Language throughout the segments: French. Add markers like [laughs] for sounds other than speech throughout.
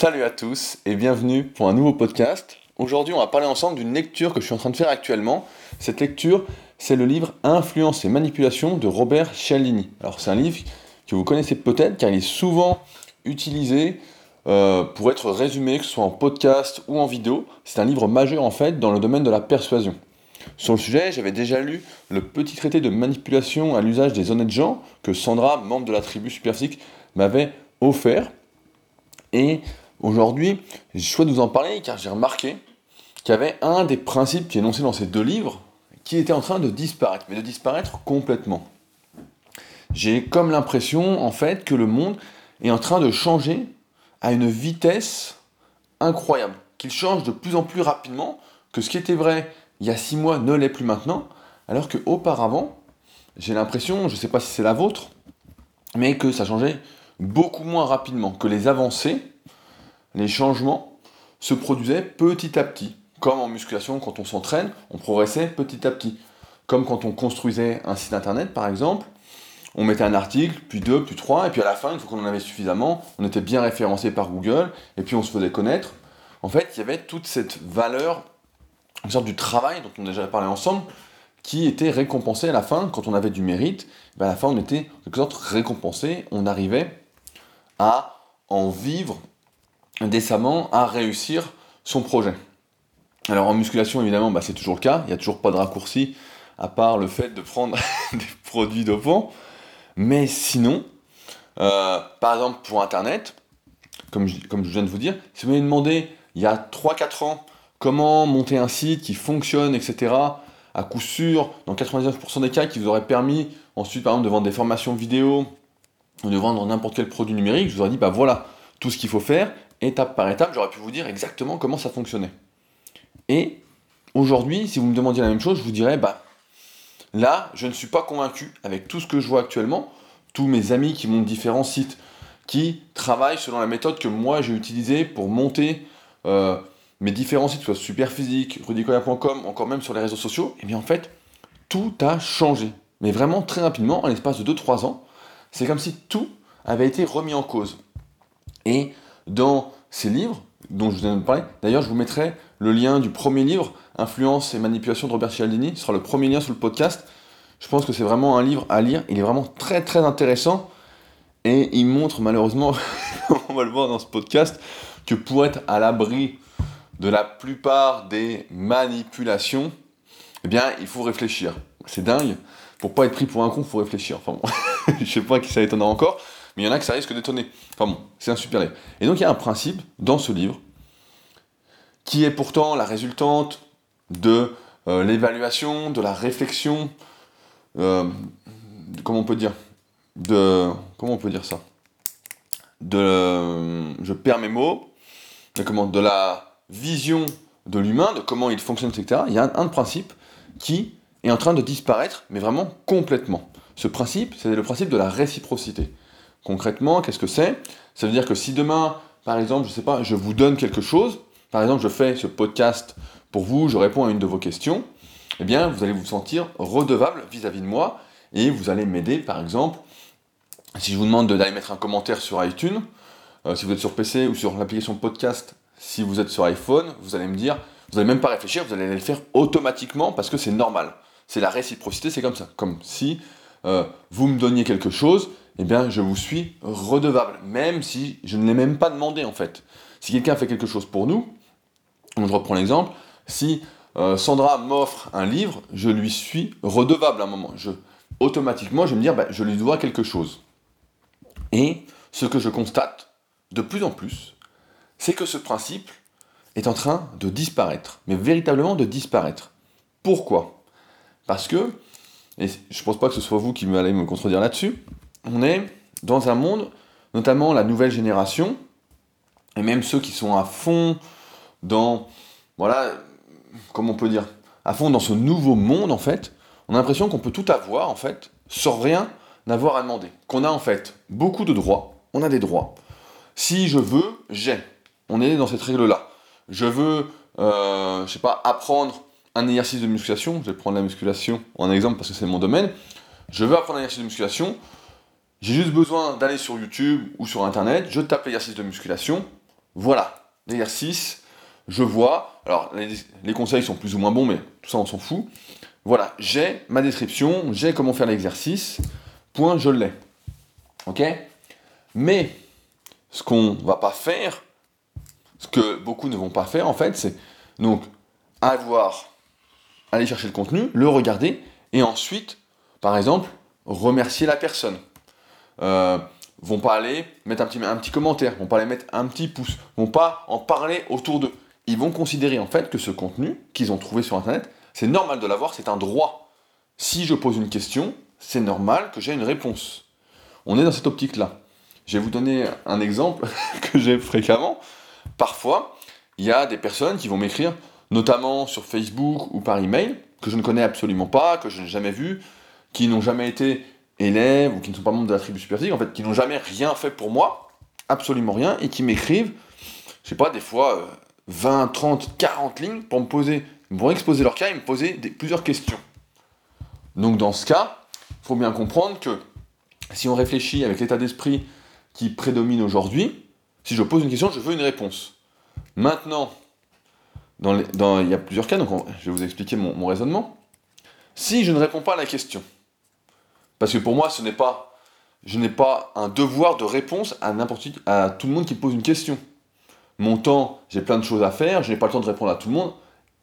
Salut à tous et bienvenue pour un nouveau podcast. Aujourd'hui, on va parler ensemble d'une lecture que je suis en train de faire actuellement. Cette lecture, c'est le livre Influence et manipulation de Robert Cialdini. Alors, c'est un livre que vous connaissez peut-être car il est souvent utilisé euh, pour être résumé, que ce soit en podcast ou en vidéo. C'est un livre majeur en fait dans le domaine de la persuasion. Sur le sujet, j'avais déjà lu le petit traité de manipulation à l'usage des honnêtes gens que Sandra, membre de la tribu Superphysique, m'avait offert. Et aujourd'hui, je souhaite vous en parler car j'ai remarqué qu'il y avait un des principes qui est énoncé dans ces deux livres qui était en train de disparaître, mais de disparaître complètement. J'ai comme l'impression, en fait, que le monde est en train de changer à une vitesse incroyable, qu'il change de plus en plus rapidement, que ce qui était vrai il y a six mois ne l'est plus maintenant, alors qu'auparavant, j'ai l'impression, je ne sais pas si c'est la vôtre, mais que ça changeait beaucoup moins rapidement, que les avancées, les changements se produisaient petit à petit. Comme en musculation, quand on s'entraîne, on progressait petit à petit. Comme quand on construisait un site internet, par exemple, on mettait un article, puis deux, puis trois, et puis à la fin, une fois qu'on en avait suffisamment, on était bien référencé par Google, et puis on se faisait connaître. En fait, il y avait toute cette valeur, une sorte du travail dont on a déjà parlé ensemble, qui était récompensé à la fin, quand on avait du mérite, ben à la fin on était en quelque sorte récompensé, on arrivait à en vivre décemment, à réussir son projet. Alors en musculation évidemment bah, c'est toujours le cas, il n'y a toujours pas de raccourci à part le fait de prendre [laughs] des produits dopants, mais sinon, euh, par exemple pour Internet, comme je, comme je viens de vous dire, si vous m'avez demandé il y a 3-4 ans comment monter un site qui fonctionne, etc., à coup sûr, dans 99% des cas, qui vous aurait permis ensuite, par exemple, de vendre des formations vidéo, de vendre n'importe quel produit numérique, je vous aurais dit, bah voilà, tout ce qu'il faut faire, étape par étape, j'aurais pu vous dire exactement comment ça fonctionnait. Et aujourd'hui, si vous me demandiez la même chose, je vous dirais, bah là, je ne suis pas convaincu avec tout ce que je vois actuellement, tous mes amis qui montent différents sites, qui travaillent selon la méthode que moi j'ai utilisée pour monter euh, mes différents sites, soit Superphysique, rudicoya.com, encore même sur les réseaux sociaux, et eh bien en fait, tout a changé. Mais vraiment très rapidement, en l'espace de 2-3 ans, c'est comme si tout avait été remis en cause. Et dans ces livres, dont je vous de parler, d'ailleurs je vous mettrai le lien du premier livre, Influence et manipulation de Robert Cialdini, ce sera le premier lien sous le podcast. Je pense que c'est vraiment un livre à lire, il est vraiment très très intéressant, et il montre malheureusement, [laughs] on va le voir dans ce podcast, que pour être à l'abri de la plupart des manipulations, eh bien, il faut réfléchir. C'est dingue. Pour pas être pris pour un con, il faut réfléchir. Enfin bon, [laughs] je sais pas qui ça étonnera encore, mais il y en a que ça risque d'étonner. Enfin bon, c'est un super livre. Et donc il y a un principe dans ce livre qui est pourtant la résultante de euh, l'évaluation, de la réflexion, euh, comment on peut dire, de comment on peut dire ça, de, je perds mes mots, de comment, de la vision de l'humain, de comment il fonctionne, etc., il y a un, principe qui est en train de disparaître, mais vraiment complètement. Ce principe, c'est le principe de la réciprocité. Concrètement, qu'est-ce que c'est? Ça veut dire que si demain, par exemple, je sais pas, je vous donne quelque chose, par exemple, je fais ce podcast pour vous, je réponds à une de vos questions, eh bien, vous allez vous sentir redevable vis-à-vis de moi et vous allez m'aider, par exemple, si je vous demande d'aller mettre un commentaire sur iTunes, euh, si vous êtes sur PC ou sur l'application podcast, si vous êtes sur iPhone, vous allez me dire, vous n'allez même pas réfléchir, vous allez le faire automatiquement parce que c'est normal. C'est la réciprocité, c'est comme ça. Comme si euh, vous me donniez quelque chose, eh bien je vous suis redevable, même si je ne l'ai même pas demandé en fait. Si quelqu'un fait quelque chose pour nous, je reprends l'exemple, si euh, Sandra m'offre un livre, je lui suis redevable à un moment. Je, automatiquement, je vais me dire, bah, je lui dois quelque chose. Et ce que je constate de plus en plus, c'est que ce principe est en train de disparaître, mais véritablement de disparaître. Pourquoi? Parce que, et je pense pas que ce soit vous qui allez me contredire là-dessus, on est dans un monde, notamment la nouvelle génération, et même ceux qui sont à fond dans, voilà, comment on peut dire, à fond dans ce nouveau monde en fait, on a l'impression qu'on peut tout avoir en fait, sans rien n'avoir à demander. Qu'on a en fait beaucoup de droits, on a des droits. Si je veux, j'ai on est dans cette règle-là. Je veux, euh, je sais pas, apprendre un exercice de musculation, je vais prendre la musculation en exemple parce que c'est mon domaine, je veux apprendre un exercice de musculation, j'ai juste besoin d'aller sur YouTube ou sur Internet, je tape l'exercice de musculation, voilà, l'exercice, je vois, alors les, conseils sont plus ou moins bons, mais tout ça on s'en fout. Voilà, j'ai ma description, j'ai comment faire l'exercice, point, je l'ai. Ok? Mais ce qu'on va pas faire, ce que beaucoup ne vont pas faire en fait, c'est donc avoir, aller chercher le contenu, le regarder, et ensuite, par exemple, remercier la personne. Euh, vont pas aller mettre un petit, un petit commentaire, vont pas aller mettre un petit pouce, vont pas en parler autour d'eux. Ils vont considérer en fait que ce contenu qu'ils ont trouvé sur internet, c'est normal de l'avoir, c'est un droit. Si je pose une question, c'est normal que j'ai une réponse. On est dans cette optique-là. Je vais vous donner un exemple [laughs] que j'ai fréquemment. Parfois, il y a des personnes qui vont m'écrire, notamment sur Facebook ou par email, que je ne connais absolument pas, que je n'ai jamais vu, qui n'ont jamais été élèves ou qui ne sont pas membres de la tribu superphysique, en fait, qui n'ont jamais rien fait pour moi, absolument rien, et qui m'écrivent, je sais pas, des fois 20, 30, 40 lignes pour me poser, pour exposer leur cas et me poser plusieurs questions. Donc dans ce cas, il faut bien comprendre que si on réfléchit avec l'état d'esprit qui prédomine aujourd'hui, si je pose une question, je veux une réponse. Maintenant, dans il y a plusieurs cas, donc je vais vous expliquer mon raisonnement. Si je ne réponds pas à la question, parce que pour moi, ce n'est pas, je n'ai pas un devoir de réponse à n'importe à tout le monde qui pose une question. Mon temps, j'ai plein de choses à faire, je n'ai pas le temps de répondre à tout le monde,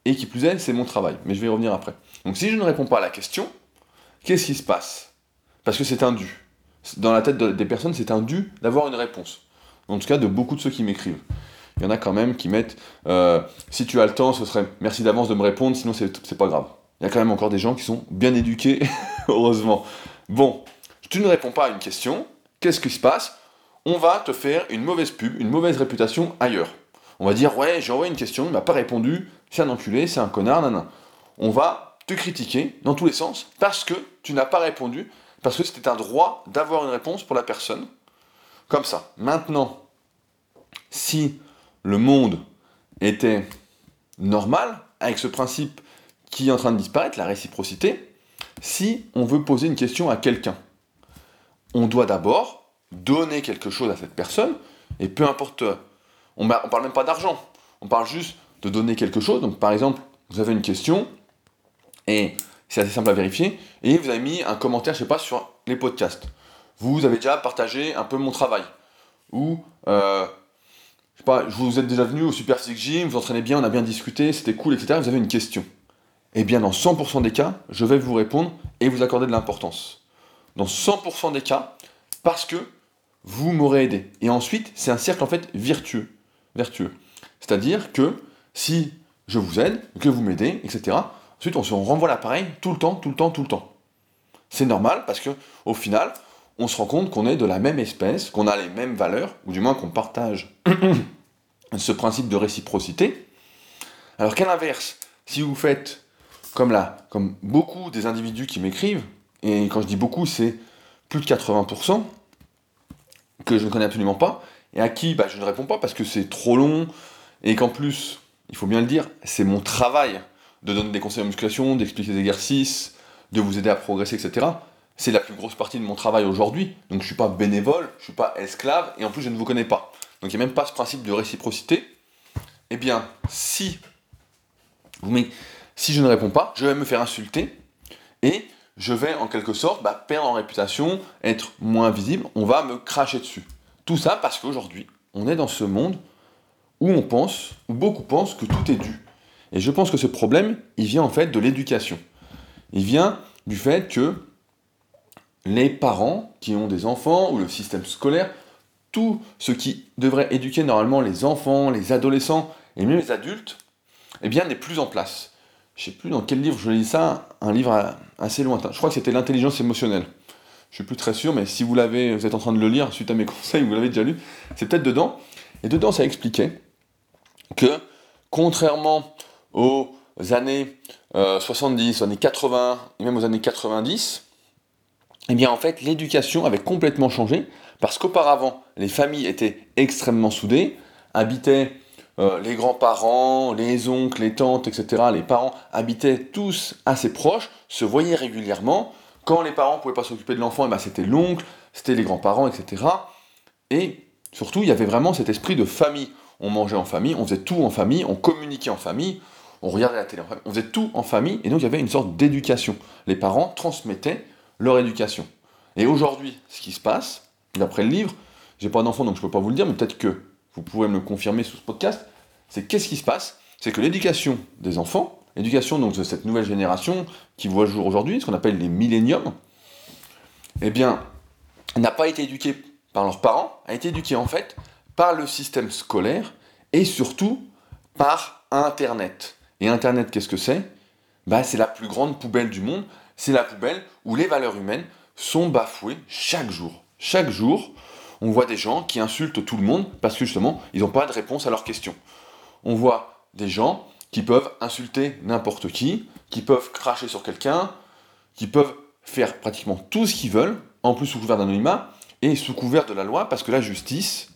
et qui plus est, c'est mon travail. Mais je vais y revenir après. Donc si je ne réponds pas à la question, qu'est-ce qui se passe? Parce que c'est un dû. Dans la tête des personnes, c'est un dû d'avoir une réponse. En tout cas, de beaucoup de ceux qui m'écrivent. Il y en a quand même qui mettent euh, si tu as le temps, ce serait merci d'avance de me répondre, sinon c'est pas grave. Il y a quand même encore des gens qui sont bien éduqués, [laughs] heureusement. Bon, tu ne réponds pas à une question, qu'est-ce qui se passe? On va te faire une mauvaise pub, une mauvaise réputation ailleurs. On va dire, ouais, j'ai envoyé une question, il m'a pas répondu, c'est un enculé, c'est un connard, nan, On va te critiquer dans tous les sens parce que tu n'as pas répondu, parce que c'était un droit d'avoir une réponse pour la personne. Comme ça. Maintenant, si le monde était normal, avec ce principe qui est en train de disparaître, la réciprocité, si on veut poser une question à quelqu'un, on doit d'abord donner quelque chose à cette personne, et peu importe, on ne parle même pas d'argent, on parle juste de donner quelque chose. Donc par exemple, vous avez une question, et c'est assez simple à vérifier, et vous avez mis un commentaire, je sais pas, sur les podcasts. Vous avez déjà partagé un peu mon travail. Ou, euh, je sais pas, vous êtes déjà venu au Super Physique Gym, vous entraînez bien, on a bien discuté, c'était cool, etc. Vous avez une question. Eh bien, dans 100% des cas, je vais vous répondre et vous accorder de l'importance. Dans 100% des cas, parce que vous m'aurez aidé. Et ensuite, c'est un cercle en fait vertueux. vertueux. C'est-à-dire que si je vous aide, que vous m'aidez, etc., ensuite on se renvoie l'appareil tout le temps, tout le temps, tout le temps. C'est normal parce que au final, on se rend compte qu'on est de la même espèce, qu'on a les mêmes valeurs, ou du moins qu'on partage [clears throat] ce principe de réciprocité. Alors qu'à l'inverse, si vous faites comme là, comme beaucoup des individus qui m'écrivent, et quand je dis beaucoup, c'est plus de 80%, que je ne connais absolument pas, et à qui bah, je ne réponds pas parce que c'est trop long, et qu'en plus, il faut bien le dire, c'est mon travail de donner des conseils en musculation, d'expliquer des exercices, de vous aider à progresser, etc. C'est la plus grosse partie de mon travail aujourd'hui, donc je suis pas bénévole, je ne suis pas esclave, et en plus je ne vous connais pas. Donc il n'y a même pas ce principe de réciprocité. Eh bien, si vous si je ne réponds pas, je vais me faire insulter et je vais en quelque sorte bah, perdre en réputation, être moins visible, on va me cracher dessus. Tout ça parce qu'aujourd'hui, on est dans ce monde où on pense, où beaucoup pensent que tout est dû. Et je pense que ce problème, il vient en fait de l'éducation. Il vient du fait que les parents qui ont des enfants ou le système scolaire, tout ce qui devrait éduquer normalement les enfants, les adolescents et même les adultes, eh bien n'est plus en place je sais plus dans quel livre je lis ça, un livre assez lointain. Je crois que c'était l'intelligence émotionnelle. Je suis plus très sûr, mais si vous l'avez, vous êtes en train de le lire suite à mes [laughs] conseils, vous l'avez déjà lu, c'est peut-être dedans. Et dedans, ça expliquait que, contrairement aux années 70, aux années 80, et même aux années 90, eh bien en fait, l'éducation avait complètement changé, parce qu'auparavant, les familles étaient extrêmement soudées, habitaient euh, les grands-parents, les oncles, les tantes, etc., les parents habitaient tous assez proches, se voyaient régulièrement. Quand les parents ne pouvaient pas s'occuper de l'enfant, eh ben, c'était l'oncle, c'était les grands-parents, etc. Et surtout, il y avait vraiment cet esprit de famille. on mangeait en famille, on faisait tout en famille, on communiquait en famille, on regardait la télé en famille, on faisait tout en famille, et donc il y avait une sorte d'éducation. Les parents transmettaient leur éducation. Et aujourd'hui, ce qui se passe, d'après le livre, j'ai pas d'enfant donc je peux pas vous le dire, mais peut-être que vous pouvez me le confirmer sous ce podcast, c'est qu'est-ce qui se passe? C'est que l'éducation des enfants, l'éducation donc de cette nouvelle génération qui voit le jour aujourd'hui, ce qu'on appelle les milléniums, eh bien, n'a pas été éduquée par leurs parents, a été éduquée en fait par le système scolaire et surtout par Internet. Et Internet, qu'est-ce que c'est? Bah, C'est la plus grande poubelle du monde. C'est la poubelle où les valeurs humaines sont bafouées chaque jour. Chaque jour, on voit des gens qui insultent tout le monde parce que justement, ils n'ont pas de réponse à leurs questions. On voit des gens qui peuvent insulter n'importe qui, qui peuvent cracher sur quelqu'un, qui peuvent faire pratiquement tout ce qu'ils veulent, en plus sous couvert d'anonymat et sous couvert de la loi, parce que la justice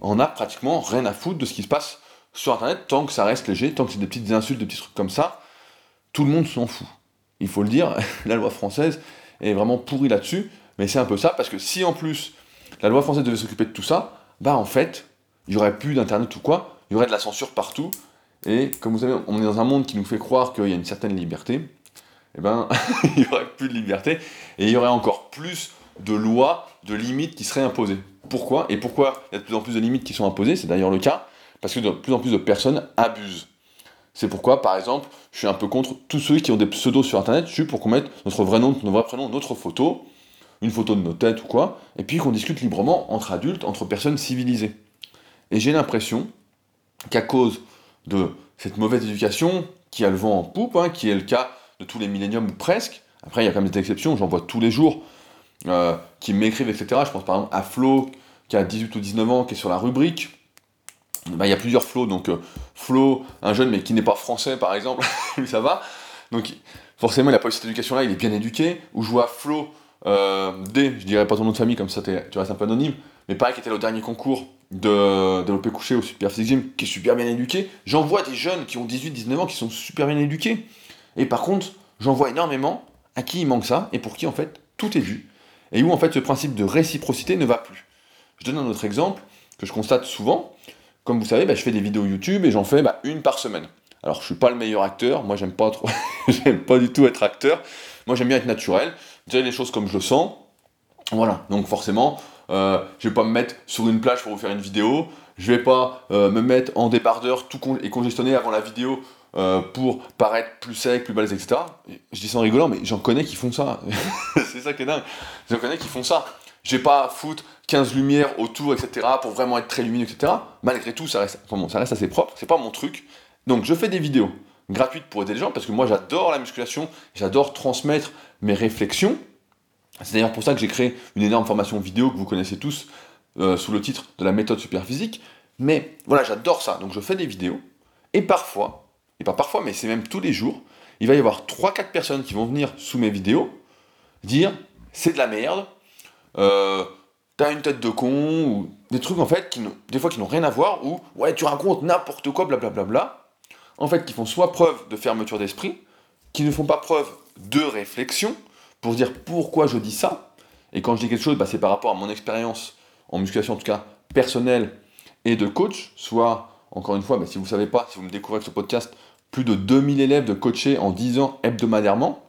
en a pratiquement rien à foutre de ce qui se passe sur Internet, tant que ça reste léger, tant que c'est des petites insultes, des petits trucs comme ça, tout le monde s'en fout. Il faut le dire, [laughs] la loi française est vraiment pourrie là-dessus, mais c'est un peu ça, parce que si en plus la loi française devait s'occuper de tout ça, bah en fait, il n'y aurait plus d'internet ou quoi, il y aurait de la censure partout, et comme vous savez, on est dans un monde qui nous fait croire qu'il y a une certaine liberté, et eh ben, [laughs] il n'y aurait plus de liberté, et il y aurait encore plus de lois, de limites qui seraient imposées. Pourquoi? Et pourquoi il y a de plus en plus de limites qui sont imposées? C'est d'ailleurs le cas, parce que de plus en plus de personnes abusent. C'est pourquoi, par exemple, je suis un peu contre tous ceux qui ont des pseudos sur Internet, je suis pour qu'on mette notre vrai nom, notre vrai prénom, notre photo, une photo de nos têtes ou quoi, et puis qu'on discute librement entre adultes, entre personnes civilisées. Et j'ai l'impression qu'à cause de cette mauvaise éducation, qui a le vent en poupe, hein, qui est le cas de tous les milléniums ou presque, après il y a quand même des exceptions, j'en vois tous les jours, euh, qui m'écrivent, etc. Je pense par exemple à Flo, qui a 18 ou 19 ans, qui est sur la rubrique. Bah, il y a plusieurs Flo, donc euh, Flo, un jeune mais qui n'est pas français par exemple, [laughs] lui ça va. Donc forcément il n'a pas eu cette éducation-là, il est bien éduqué. Ou je vois Flo, euh, D, je dirais pas ton nom de famille comme ça tu restes un peu anonyme, mais pareil qui était au dernier concours de développer couché au Super Physique Gym, qui est super bien éduqué. J'en vois des jeunes qui ont 18-19 ans qui sont super bien éduqués. Et par contre, j'en vois énormément à qui il manque ça et pour qui en fait tout est dû. Et où en fait ce principe de réciprocité ne va plus. Je donne un autre exemple que je constate souvent. Comme vous savez, bah, je fais des vidéos YouTube et j'en fais bah, une par semaine. Alors je suis pas le meilleur acteur, moi j'aime pas trop, [laughs] j'aime pas du tout être acteur. Moi j'aime bien être naturel, dire les choses comme je le sens. Voilà, donc forcément, euh, je vais pas me mettre sur une plage pour vous faire une vidéo, je vais pas euh, me mettre en débardeur tout et congestionné avant la vidéo euh, pour paraître plus sec, plus balèze, etc. Je dis ça en rigolant, mais j'en connais qui font ça. [laughs] c'est ça qui est dingue. J'en connais qui font ça. Je vais pas foutre 15 lumières autour, etc. pour vraiment être très lumineux, etc. Malgré tout, ça reste, ça reste assez propre. C'est pas mon truc. Donc je fais des vidéos gratuites pour aider les gens parce que moi j'adore la musculation, j'adore transmettre mes réflexions. C'est d'ailleurs pour ça que j'ai créé une énorme formation vidéo que vous connaissez tous euh, sous le titre de la méthode superphysique. Mais voilà, j'adore ça. Donc je fais des vidéos. Et parfois, et pas parfois, mais c'est même tous les jours, il va y avoir 3-4 personnes qui vont venir sous mes vidéos dire c'est de la merde, euh, t'as une tête de con, ou des trucs en fait, qui des fois qui n'ont rien à voir, ou ouais, tu racontes n'importe quoi, blablabla. Bla, bla, bla, en fait, qui font soit preuve de fermeture d'esprit, qui ne font pas preuve de réflexion, pour dire pourquoi je dis ça. Et quand je dis quelque chose, bah, c'est par rapport à mon expérience, en musculation en tout cas, personnelle et de coach, soit, encore une fois, bah, si vous ne savez pas, si vous me découvrez avec ce podcast, plus de 2000 élèves de coachés en 10 ans hebdomadairement.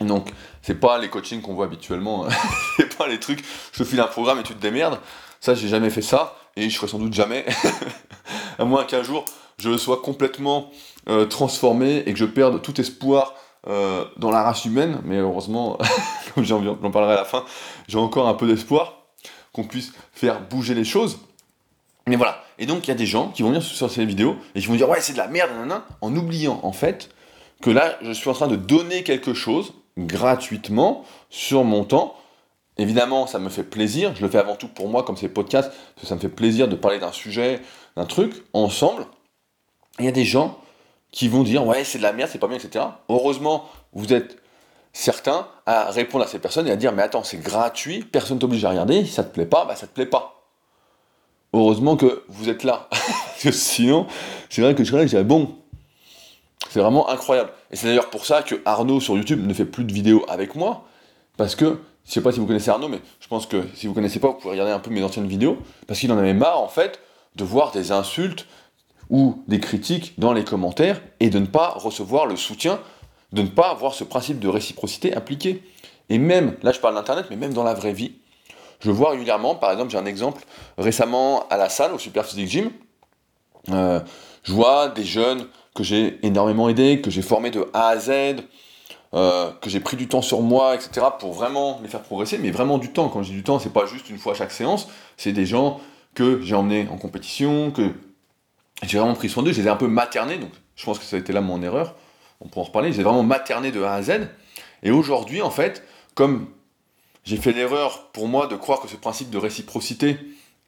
Donc, c'est pas les coachings qu'on voit habituellement, [laughs] c'est pas les trucs, je te file un programme et tu te démerdes. Ça, j'ai jamais fait ça, et je ferai sans doute jamais. [laughs] à moins qu'un jour, je sois complètement euh, transformé et que je perde tout espoir euh, dans la race humaine, mais heureusement, [laughs] comme j'en parlerai à la fin, j'ai encore un peu d'espoir qu'on puisse faire bouger les choses. Mais voilà. Et donc, il y a des gens qui vont venir sur ces vidéos et qui vont dire Ouais, c'est de la merde, nanana, en oubliant en fait que là, je suis en train de donner quelque chose gratuitement sur mon temps. Évidemment, ça me fait plaisir. Je le fais avant tout pour moi, comme c'est podcast, parce que ça me fait plaisir de parler d'un sujet, d'un truc, ensemble. Il y a des gens qui vont dire Ouais, c'est de la merde, c'est pas bien, etc. Heureusement, vous êtes certains à répondre à ces personnes et à dire Mais attends, c'est gratuit, personne t'oblige à regarder, ça te plaît pas, bah ça te plaît pas heureusement que vous êtes là. [laughs] Sinon, c'est vrai que je serais là je dirais, bon, c'est vraiment incroyable. Et c'est d'ailleurs pour ça que Arnaud sur YouTube ne fait plus de vidéos avec moi. Parce que, je sais pas si vous connaissez Arnaud, mais je pense que si vous connaissez pas, vous pouvez regarder un peu mes anciennes vidéos. Parce qu'il en avait marre, en fait, de voir des insultes ou des critiques dans les commentaires et de ne pas recevoir le soutien, de ne pas avoir ce principe de réciprocité appliqué. Et même, là je parle d'Internet, mais même dans la vraie vie, je vois régulièrement, par exemple, j'ai un exemple récemment à la salle, au Super Physique Gym, euh, je vois des jeunes que j'ai énormément aidés, que j'ai formés de A à Z, euh, que j'ai pris du temps sur moi, etc., pour vraiment les faire progresser, mais vraiment du temps. Quand je dis du temps, c'est pas juste une fois à chaque séance, c'est des gens que j'ai emmenés en compétition, que j'ai vraiment pris soin d'eux, je les ai un peu maternés, donc je pense que ça a été là mon erreur, on pourra en reparler, j'ai vraiment materné de A à Z, et aujourd'hui, en fait, comme j'ai fait l'erreur pour moi de croire que ce principe de réciprocité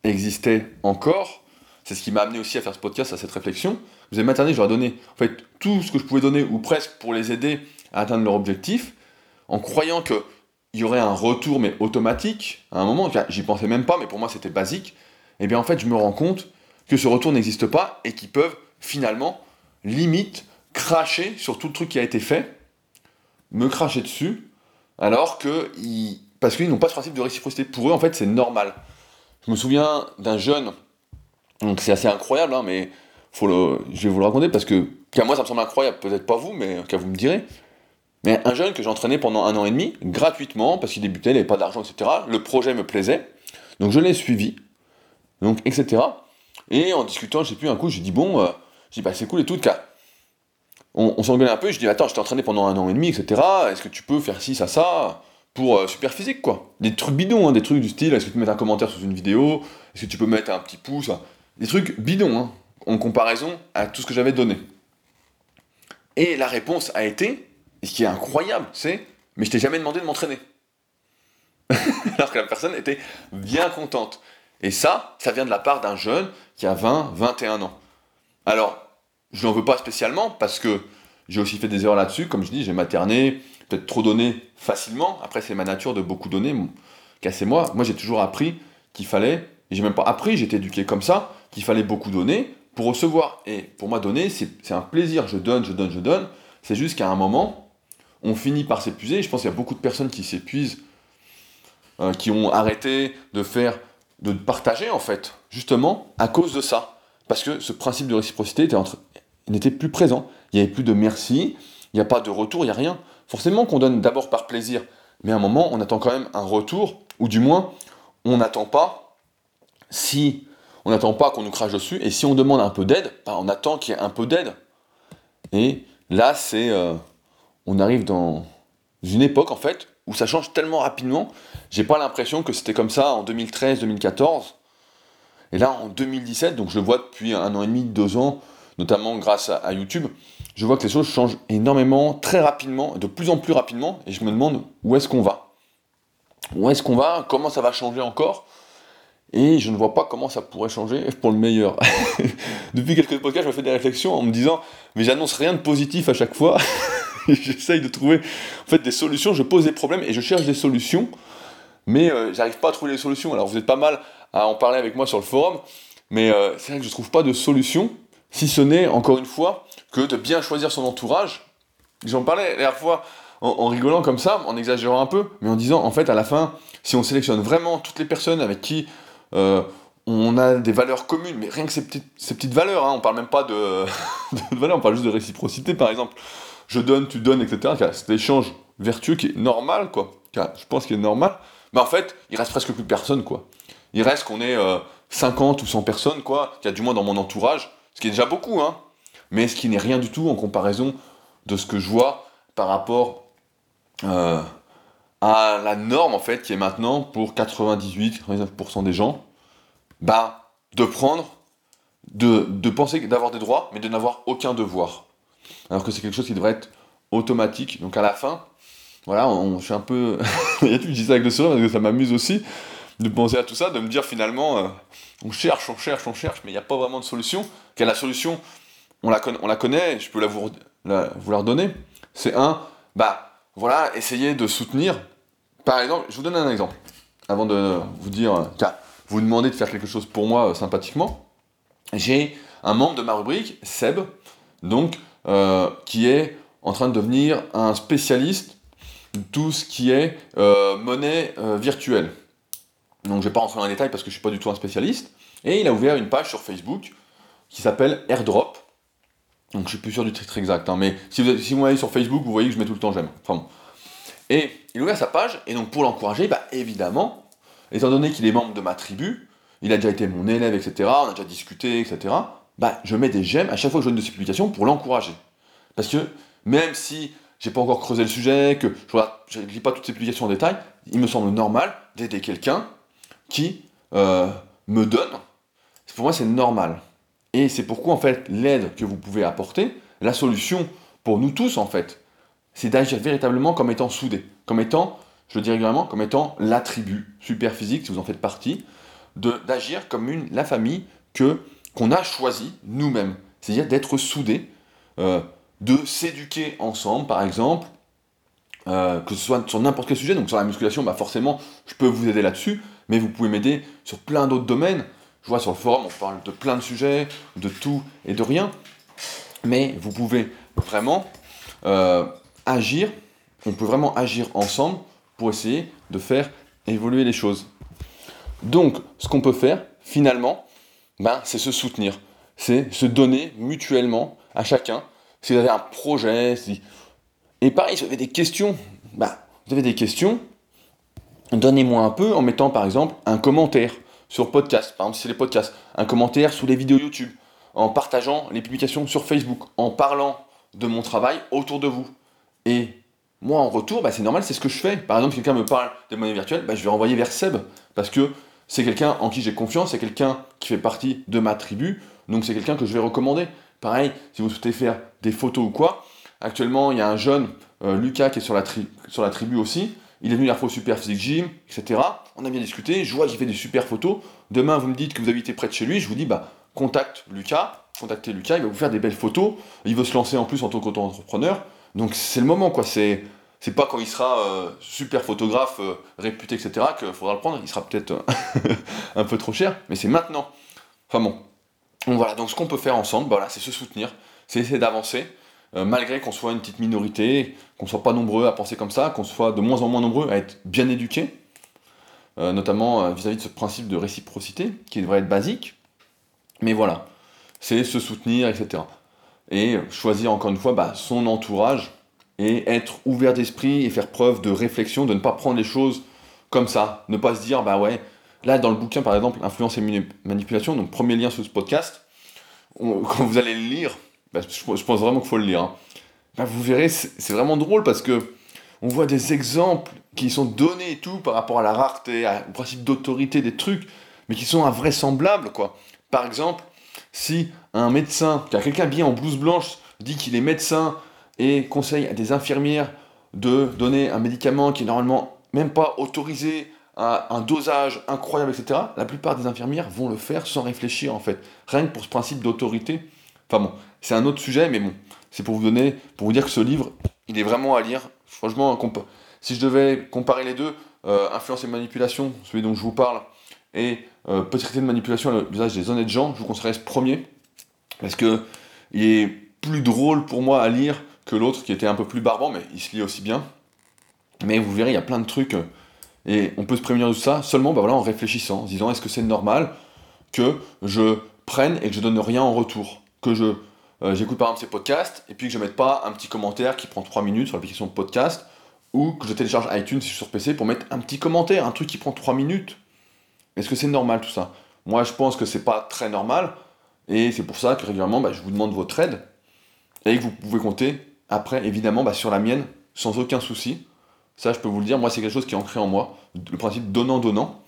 existait encore, c'est ce qui m'a amené aussi à faire ce podcast, à cette réflexion, vous avez materné, je leur ai donné en fait tout ce que je pouvais donner, ou presque, pour les aider à atteindre leur objectif, en croyant qu'il y aurait un retour, mais automatique, à un moment, j'y pensais même pas, mais pour moi c'était basique, et eh bien en fait je me rends compte que ce retour n'existe pas et qu'ils peuvent finalement, limite, cracher sur tout le truc qui a été fait, me cracher dessus, alors que, parce qu'ils n'ont pas ce principe de réciprocité. Pour eux, en fait, c'est normal. Je me souviens d'un jeune, donc c'est assez incroyable, hein, mais je vais vous le raconter parce que, qu'à moi ça me semble incroyable, peut-être pas vous, mais qu'à vous me direz. Mais un jeune que j'ai entraîné pendant un an et demi, gratuitement, parce qu'il débutait, il n'avait pas d'argent, etc. Le projet me plaisait, donc je l'ai suivi, donc etc. Et en discutant, j'ai plus un coup, j'ai dit bon, euh, j'ai bah c'est cool et tout, cas. On, on s'engueule un peu, je dis attends, je t'ai entraîné pendant un an et demi, etc. Est-ce que tu peux faire ci, ça, ça pour euh, super physique quoi? Des trucs bidons, hein, des trucs du style, est-ce que tu peux mettre un commentaire sous une vidéo? Est-ce que tu peux mettre un petit pouce Des trucs bidons, hein, en comparaison à tout ce que j'avais donné. Et la réponse a été, ce qui est incroyable, c'est mais je t'ai jamais demandé de m'entraîner. [laughs] Alors que la personne était bien contente. Et ça, ça vient de la part d'un jeune qui a 20, 21 ans. Alors, je n'en veux pas spécialement parce que j'ai aussi fait des erreurs là-dessus. Comme je dis, j'ai materné, peut-être trop donné facilement. Après, c'est ma nature de beaucoup donner. Cassez-moi. Moi, j'ai toujours appris qu'il fallait, j'ai même pas appris, j'ai été éduqué comme ça, qu'il fallait beaucoup donner pour recevoir. Et pour moi, donner, c'est un plaisir. Je donne, je donne, je donne. C'est juste qu'à un moment, on finit par s'épuiser. Je pense qu'il y a beaucoup de personnes qui s'épuisent, euh, qui ont arrêté de faire de partager en fait, justement à cause de ça. Parce que ce principe de réciprocité n'était plus présent. Il n'y avait plus de merci, il n'y a pas de retour, il n'y a rien. Forcément qu'on donne d'abord par plaisir, mais à un moment on attend quand même un retour, ou du moins on n'attend pas si on n'attend pas qu'on nous crache dessus, et si on demande un peu d'aide, bah, on attend qu'il y ait un peu d'aide. Et là c'est... Euh, on arrive dans une époque en fait où ça change tellement rapidement. J'ai pas l'impression que c'était comme ça en 2013-2014. Et là, en 2017, donc je le vois depuis un an et demi, deux ans, notamment grâce à, YouTube, je vois que les choses changent énormément, très rapidement, de plus en plus rapidement, et je me demande où est-ce qu'on va? Où est-ce qu'on va? Comment ça va changer encore? Et je ne vois pas comment ça pourrait changer pour le meilleur. [laughs] Depuis quelques podcasts, je me fais des réflexions en me disant, mais j'annonce rien de positif à chaque fois. [laughs] j'essaye de trouver en fait des solutions, je pose des problèmes et je cherche des solutions, mais euh, j'arrive pas à trouver les solutions. Alors vous êtes pas mal à en parler avec moi sur le forum, mais euh, c'est vrai que je trouve pas de solution, si ce n'est encore une fois que de bien choisir son entourage. J'en parlais la dernière fois en, rigolant comme ça, en exagérant un peu, mais en disant en fait à la fin, si on sélectionne vraiment toutes les personnes avec qui on a des valeurs communes, mais rien que ces petites, valeurs, hein, on parle même pas de, [laughs] de valeurs, on parle juste de réciprocité par exemple je donne, tu donnes, etc. Cet échange vertueux qui est normal, quoi. Je pense qu'il est normal. Mais en fait, il reste presque plus personne, quoi. Il reste qu'on est 50 euh, ou 100 personnes, quoi, y a du moins dans mon entourage, ce qui est déjà beaucoup, hein. Mais ce qui n'est rien du tout en comparaison de ce que je vois par rapport euh, à la norme, en fait, qui est maintenant pour 98-99% des gens, bah, de prendre, de, de penser d'avoir des droits, mais de n'avoir aucun devoir alors que c'est quelque chose qui devrait être automatique. Donc à la fin, voilà, on, je suis un peu. [laughs] je dis ça avec le sourire parce que ça m'amuse aussi de penser à tout ça, de me dire finalement, euh, on cherche, on cherche, on cherche, mais il n'y a pas vraiment de solution. Quelle la solution on la, on la connaît, je peux la vous, la, vous la redonner. C'est un, bah voilà, essayer de soutenir. Par exemple, je vous donne un exemple, avant de vous dire, vous demandez de faire quelque chose pour moi euh, sympathiquement. J'ai un membre de ma rubrique, Seb, donc euh, qui est en train de devenir un spécialiste de tout ce qui est euh, monnaie euh, virtuelle. Donc je ne vais pas rentrer dans les détails parce que je ne suis pas du tout un spécialiste, Et il a ouvert une page sur Facebook qui s'appelle Airdrop. Donc je suis plus sûr du titre exact, hein, mais si vous, si vous sur Facebook, vous voyez que je mets tout le temps j'aime. Enfin bon. Et il a ouvert sa page, et donc pour l'encourager, bah évidemment, étant donné qu'il est membre de ma tribu, il a déjà été mon élève, etc., on a déjà discuté, etc., bah je mets des j'aime à chaque fois que je donne de ses publications pour l'encourager. Parce que même si j'ai pas encore creusé le sujet, que je ne lis pas toutes ces publications en détail, il me semble normal d'aider quelqu'un qui euh, me donne. Pour moi, c'est normal. Et c'est pourquoi, en fait, l'aide que vous pouvez apporter, la solution pour nous tous, en fait, c'est d'agir véritablement comme étant soudé, comme étant, je le dis régulièrement, comme étant la tribu super physique, si vous en faites partie, d'agir comme une, la famille que qu'on a choisi nous-mêmes. C'est-à-dire d'être soudé, euh, de s'éduquer ensemble, par exemple, euh, que ce soit sur n'importe quel sujet, donc sur la musculation, bah forcément, je peux vous aider là-dessus, mais vous pouvez m'aider sur plein d'autres domaines. Je vois sur le forum, on parle de plein de sujets, de tout et de rien, mais vous pouvez vraiment euh, agir, on peut vraiment agir ensemble pour essayer de faire évoluer les choses. Donc, ce qu'on peut faire, finalement, ben, c'est se soutenir, c'est se donner mutuellement à chacun. Si vous avez un projet, si... et pareil, si vous avez des questions, bah, vous avez des questions, donnez-moi un peu en mettant par exemple un commentaire sur podcast, par exemple si c'est les podcasts, un commentaire sous les vidéos YouTube, en partageant les publications sur Facebook, en parlant de mon travail autour de vous. Et moi en retour, bah, c'est normal, c'est ce que je fais. Par exemple, si quelqu'un me parle des monnaies virtuelles, bah, je vais renvoyer vers Seb, parce que c'est quelqu'un en qui j'ai confiance, c'est quelqu'un qui fait partie de ma tribu, donc c'est quelqu'un que je vais recommander. Pareil, si vous souhaitez faire des photos ou quoi, actuellement il y a un jeune, euh, Lucas, qui est sur la, sur la tribu aussi. Il est venu la Super Physique Gym, etc. On a bien discuté, je vois qu'il fait des super photos. Demain, vous me dites que vous habitez près de chez lui, je vous dis, bah, contacte Lucas, contactez Lucas, il va vous faire des belles photos. Il veut se lancer en plus en tant qu'auto-entrepreneur. Donc c'est le moment, quoi. C'est, c'est pas quand il sera euh, super photographe, euh, réputé, etc., qu'il faudra le prendre. Il sera peut-être [laughs] un peu trop cher, mais c'est maintenant. Enfin bon, donc voilà, donc ce qu'on peut faire ensemble, bah c'est se soutenir, c'est essayer d'avancer, euh, malgré qu'on soit une petite minorité, qu'on soit pas nombreux à penser comme ça, qu'on soit de moins en moins nombreux à être bien éduqués, euh, notamment euh, vis-à-vis de ce principe de réciprocité, qui devrait être basique. Mais voilà, c'est se soutenir, etc. Et choisir encore une fois bah, son entourage et être ouvert d'esprit et faire preuve de réflexion, de ne pas prendre les choses comme ça, ne pas se dire bah ouais, Là, dans le bouquin, par exemple, Influence et manipulation, donc premier lien sur ce podcast, [laughs] quand vous allez le lire, bah, je, pense vraiment qu'il faut le lire. Hein. Bah, vous verrez, c'est vraiment drôle parce que on voit des exemples qui sont donnés tout par rapport à la rareté, au principe d'autorité des trucs, mais qui sont invraisemblables, quoi. Par exemple, si un médecin, car quelqu'un bien en blouse blanche dit qu'il est médecin et conseille à des infirmières de donner un médicament qui est normalement même pas autorisé un dosage incroyable, etc., la plupart des infirmières vont le faire sans réfléchir, en fait. Rien que pour ce principe d'autorité. Enfin bon, c'est un autre sujet, mais bon, c'est pour vous donner, pour vous dire que ce livre, il est vraiment à lire. Franchement, si je devais comparer les deux, euh, Influence et manipulation, celui dont je vous parle, et euh, Petite de manipulation à l'usage des honnêtes gens, je vous conseillerais ce premier, parce que il est plus drôle pour moi à lire que l'autre qui était un peu plus barbant, mais il se lit aussi bien. Mais vous verrez, il y a plein de trucs. Euh, et on peut se prévenir de ça seulement bah voilà, en réfléchissant, en disant est-ce que c'est normal que je prenne et que je donne rien en retour Que je euh, j'écoute par exemple ces podcasts et puis que je mette pas un petit commentaire qui prend 3 minutes sur l'application podcast ou que je télécharge iTunes si je suis sur PC pour mettre un petit commentaire, un truc qui prend 3 minutes. Est-ce que c'est normal tout ça? Moi je pense que c'est pas très normal et c'est pour ça que régulièrement bah, je vous demande votre aide et que vous pouvez compter après évidemment bah, sur la mienne sans aucun souci. Ça, je peux vous le dire, moi, c'est quelque chose qui est ancré en moi, le principe donnant-donnant.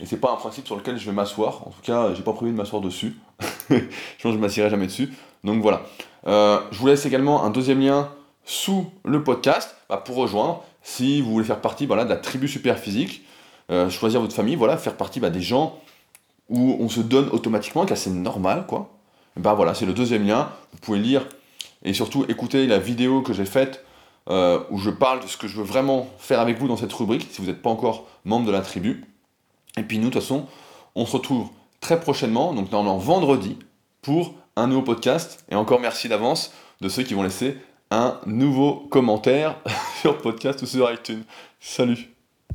Et c'est pas un principe sur lequel je vais m'asseoir. En tout cas, j'ai pas prévu de m'asseoir dessus. [laughs] je pense que je m'assierai jamais dessus. Donc voilà. Euh, je vous laisse également un deuxième lien sous le podcast bah, pour rejoindre si vous voulez faire partie de la tribu super physique, euh, choisir votre famille, voilà, faire partie bah, des gens où on se donne automatiquement, car c'est normal, quoi. Bah voilà, c'est le deuxième lien. Vous pouvez lire et surtout écouter la vidéo que j'ai faite euh, où je parle de ce que je veux vraiment faire avec vous dans cette rubrique, si vous n'êtes pas encore membre de la tribu. Et puis nous, de toute façon, on se retrouve très prochainement, donc normalement vendredi, pour un nouveau podcast. Et encore merci d'avance de ceux qui vont laisser un nouveau commentaire [laughs] sur podcast ou sur iTunes. Salut